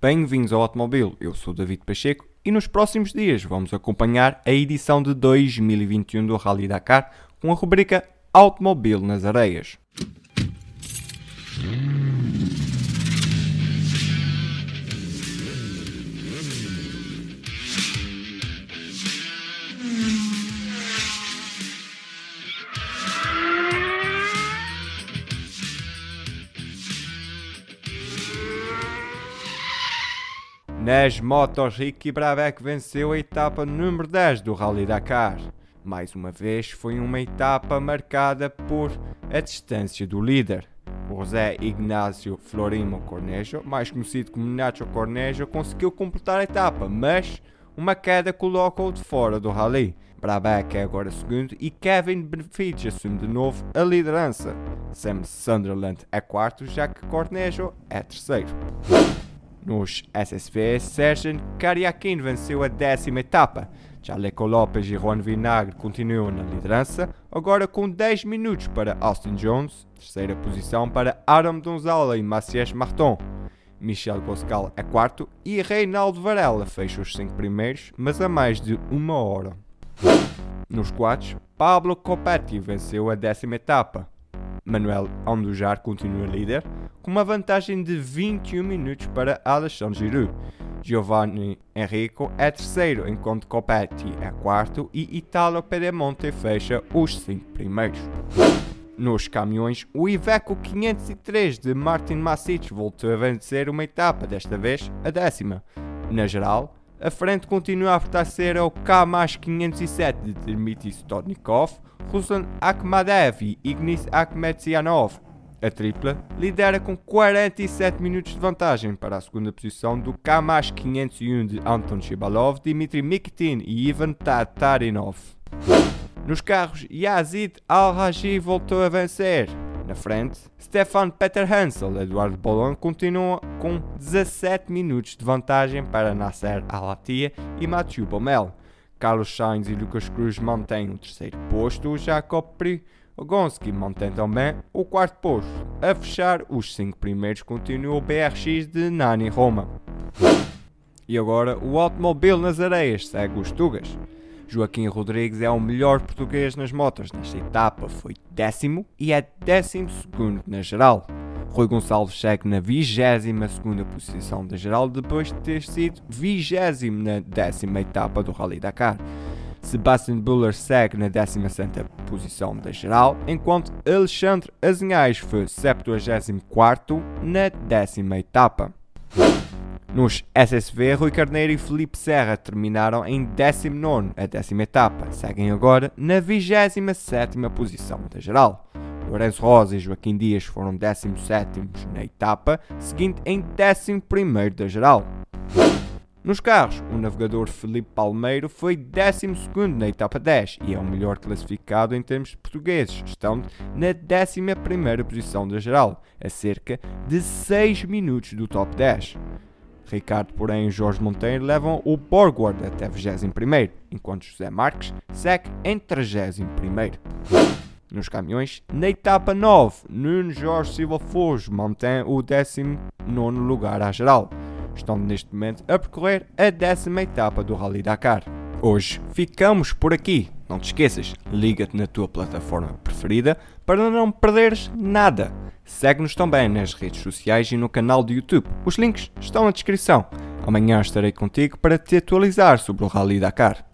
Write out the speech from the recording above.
Bem-vindos ao Automóvel, eu sou David Pacheco e nos próximos dias vamos acompanhar a edição de 2021 do Rally Dakar com a rubrica Automóvel nas Areias. Nas motos, Ricky Brabec venceu a etapa número 10 do Rally Dakar. Mais uma vez foi uma etapa marcada por a distância do líder. José Ignacio Florimo Cornejo, mais conhecido como Nacho Cornejo, conseguiu completar a etapa, mas uma queda coloca-o de fora do rally. Brabec é agora segundo e Kevin Benfica assume de novo a liderança. Sam Sunderland é quarto, já que Cornejo é terceiro. Nos SSV, Sergio Cariaquin venceu a décima etapa. Chaleco Lopes e Juan Vinagre continuam na liderança, agora com 10 minutos para Austin Jones, terceira posição para Aram Donzala e Macias Marton. Michel Boscal é quarto e Reinaldo Varela fecha os cinco primeiros, mas a mais de uma hora. Nos quadros, Pablo Copetti venceu a décima etapa. Manuel Andujar continua líder, com uma vantagem de 21 minutos para Alexandre Giroud. Giovanni Enrico é terceiro, enquanto Copetti é quarto e Italo Pedemonte fecha os cinco primeiros. Nos caminhões, o Iveco 503 de Martin Masic voltou a vencer uma etapa, desta vez a décima. Na geral, a frente continua a pertencer ao K-507 de Dmitry Stodnikov, Ruslan Akhmadev e Ignis Akhmedsianov. A tripla lidera com 47 minutos de vantagem para a segunda posição do K-501 de Anton Shibalov, Dmitry Mikitin e Ivan Tatarinov. Nos carros, Yazid Al-Raji voltou a vencer. Na frente, Stefan Peter Hansel e Eduardo Bolon continuam com 17 minutos de vantagem para Nasser Al-Attiyah e Mathieu Baumel. Carlos Sainz e Lucas Cruz mantêm o terceiro posto, Jacob Prigonski mantém também o quarto posto. A fechar os cinco primeiros continua o BRX de Nani Roma. E agora o automóvel nas areias segue os Tugas. Joaquim Rodrigues é o melhor português nas motos. Nesta etapa foi décimo e é décimo segundo na geral. Rui Gonçalves segue na 22 posição da geral depois de ter sido 20 na décima etapa do Rally Dakar. Sebastian Buller segue na 17 posição da geral, enquanto Alexandre Azinhais foi 74 na décima etapa. Nos SSV, Rui Carneiro e Felipe Serra terminaram em 19 a décima etapa, seguem agora na 27 posição da geral. Lourenço Rosa e Joaquim Dias foram 17 na etapa, seguindo em 11 da geral. Nos carros, o navegador Felipe Palmeiro foi 12 na etapa 10 e é o melhor classificado em termos portugueses, estando na 11 posição da geral, a cerca de 6 minutos do top 10. Ricardo, porém, e Jorge Monteiro levam o Borgward até 21, enquanto José Marques segue em 31. Nos caminhões, na etapa 9, Nuno Jorge Silva Fojo mantém o 19 lugar à geral. Estão neste momento a percorrer a décima etapa do Rally Dakar. Hoje ficamos por aqui. Não te esqueças, liga-te na tua plataforma preferida para não perderes nada. Segue-nos também nas redes sociais e no canal do YouTube. Os links estão na descrição. Amanhã estarei contigo para te atualizar sobre o Rally Dakar.